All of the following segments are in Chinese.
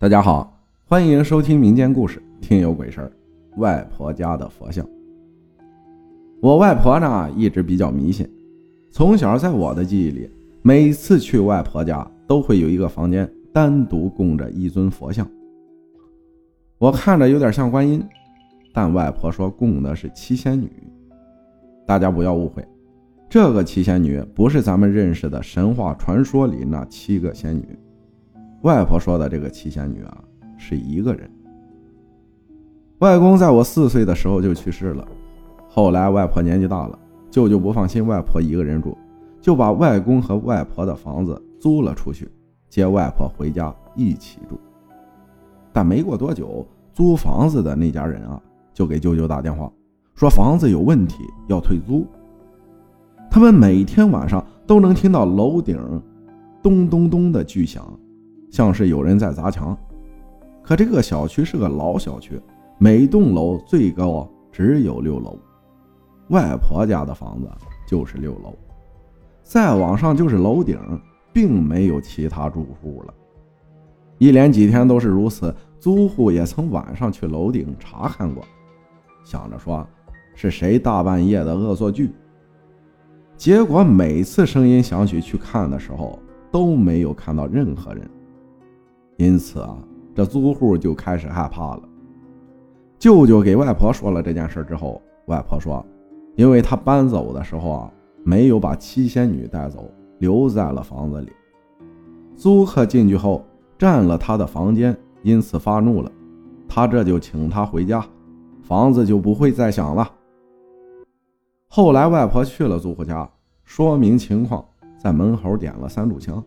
大家好，欢迎收听民间故事《听有鬼事儿》。外婆家的佛像，我外婆呢一直比较迷信。从小在我的记忆里，每次去外婆家都会有一个房间单独供着一尊佛像。我看着有点像观音，但外婆说供的是七仙女。大家不要误会，这个七仙女不是咱们认识的神话传说里那七个仙女。外婆说的这个七仙女啊，是一个人。外公在我四岁的时候就去世了，后来外婆年纪大了，舅舅不放心外婆一个人住，就把外公和外婆的房子租了出去，接外婆回家一起住。但没过多久，租房子的那家人啊，就给舅舅打电话，说房子有问题，要退租。他们每天晚上都能听到楼顶咚咚咚的巨响。像是有人在砸墙，可这个小区是个老小区，每栋楼最高只有六楼，外婆家的房子就是六楼，再往上就是楼顶，并没有其他住户了。一连几天都是如此，租户也曾晚上去楼顶查看过，想着说是谁大半夜的恶作剧，结果每次声音响起去看的时候，都没有看到任何人。因此啊，这租户就开始害怕了。舅舅给外婆说了这件事之后，外婆说，因为他搬走的时候啊，没有把七仙女带走，留在了房子里。租客进去后占了他的房间，因此发怒了。他这就请他回家，房子就不会再响了。后来外婆去了租户家，说明情况，在门口点了三炷香。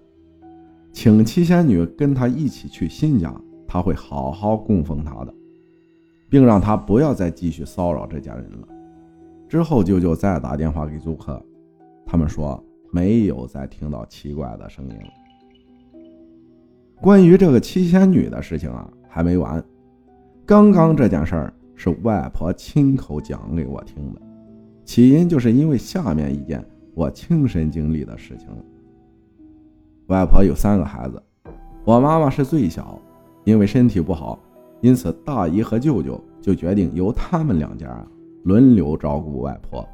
请七仙女跟他一起去新家，他会好好供奉她的，并让他不要再继续骚扰这家人了。之后，舅舅再打电话给租客，他们说没有再听到奇怪的声音了。关于这个七仙女的事情啊，还没完。刚刚这件事儿是外婆亲口讲给我听的，起因就是因为下面一件我亲身经历的事情。外婆有三个孩子，我妈妈是最小，因为身体不好，因此大姨和舅舅就决定由他们两家轮流照顾外婆。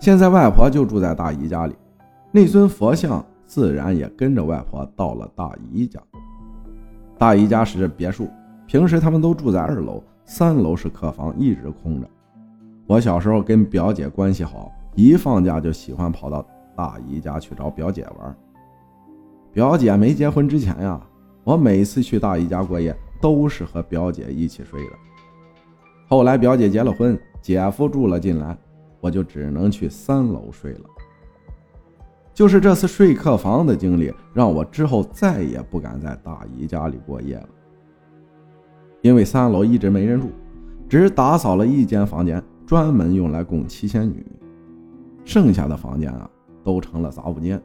现在外婆就住在大姨家里，那尊佛像自然也跟着外婆到了大姨家。大姨家是别墅，平时他们都住在二楼，三楼是客房，一直空着。我小时候跟表姐关系好，一放假就喜欢跑到。大姨家去找表姐玩。表姐没结婚之前呀，我每次去大姨家过夜都是和表姐一起睡的。后来表姐结了婚，姐夫住了进来，我就只能去三楼睡了。就是这次睡客房的经历，让我之后再也不敢在大姨家里过夜了。因为三楼一直没人住，只打扫了一间房间，专门用来供七仙女，剩下的房间啊。都成了杂物间，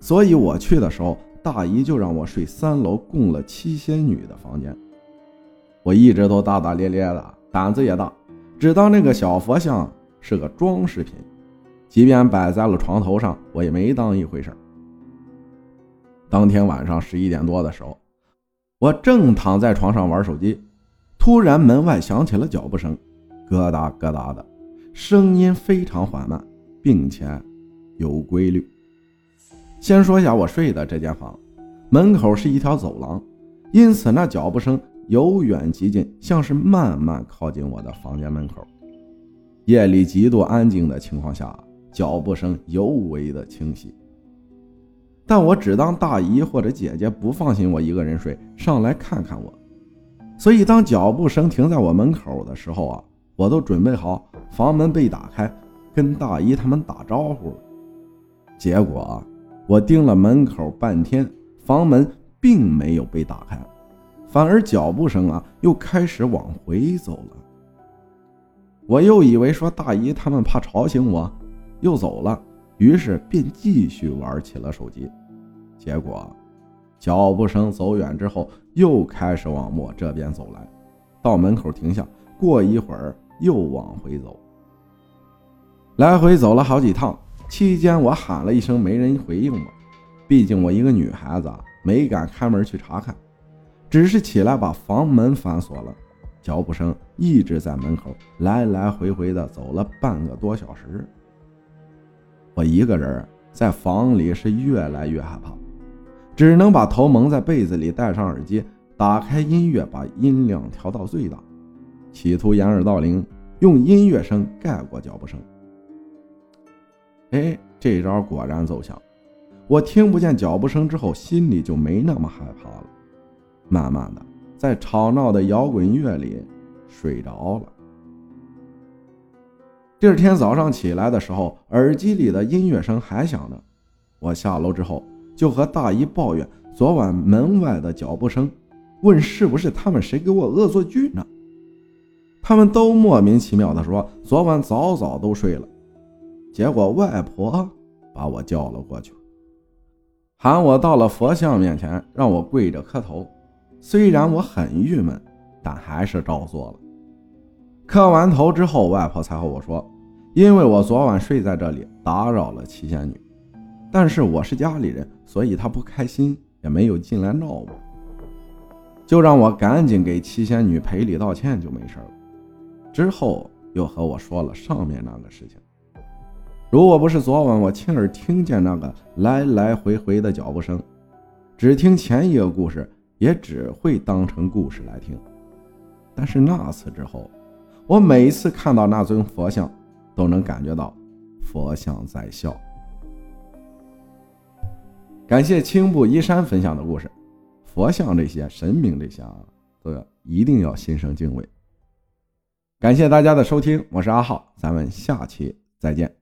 所以我去的时候，大姨就让我睡三楼供了七仙女的房间。我一直都大大咧咧的，胆子也大，只当那个小佛像是个装饰品，即便摆在了床头上，我也没当一回事。当天晚上十一点多的时候，我正躺在床上玩手机，突然门外响起了脚步声，咯哒咯哒的，声音非常缓慢，并且。有规律。先说一下我睡的这间房，门口是一条走廊，因此那脚步声由远及近，像是慢慢靠近我的房间门口。夜里极度安静的情况下，脚步声尤为的清晰。但我只当大姨或者姐姐不放心我一个人睡，上来看看我。所以当脚步声停在我门口的时候啊，我都准备好房门被打开，跟大姨他们打招呼。结果啊，我盯了门口半天，房门并没有被打开，反而脚步声啊又开始往回走了。我又以为说大姨他们怕吵醒我，又走了，于是便继续玩起了手机。结果，脚步声走远之后，又开始往我这边走来，到门口停下，过一会儿又往回走，来回走了好几趟。期间，我喊了一声，没人回应我。毕竟我一个女孩子，没敢开门去查看，只是起来把房门反锁了。脚步声一直在门口来来回回的走了半个多小时。我一个人在房里是越来越害怕，只能把头蒙在被子里，戴上耳机，打开音乐，把音量调到最大，企图掩耳盗铃，用音乐声盖过脚步声。哎，这招果然奏效。我听不见脚步声之后，心里就没那么害怕了。慢慢的，在吵闹的摇滚乐里睡着了。第二天早上起来的时候，耳机里的音乐声还响着。我下楼之后，就和大姨抱怨昨晚门外的脚步声，问是不是他们谁给我恶作剧呢？他们都莫名其妙的说昨晚早早都睡了。结果外婆把我叫了过去。喊我到了佛像面前，让我跪着磕头。虽然我很郁闷，但还是照做了。磕完头之后，外婆才和我说：“因为我昨晚睡在这里，打扰了七仙女，但是我是家里人，所以她不开心，也没有进来闹我，就让我赶紧给七仙女赔礼道歉，就没事了。”之后又和我说了上面那个事情。如果不是昨晚我亲耳听见那个来来回回的脚步声，只听前一个故事，也只会当成故事来听。但是那次之后，我每一次看到那尊佛像，都能感觉到佛像在笑。感谢青布衣山分享的故事，佛像这些神明这些啊，都要一定要心生敬畏。感谢大家的收听，我是阿浩，咱们下期再见。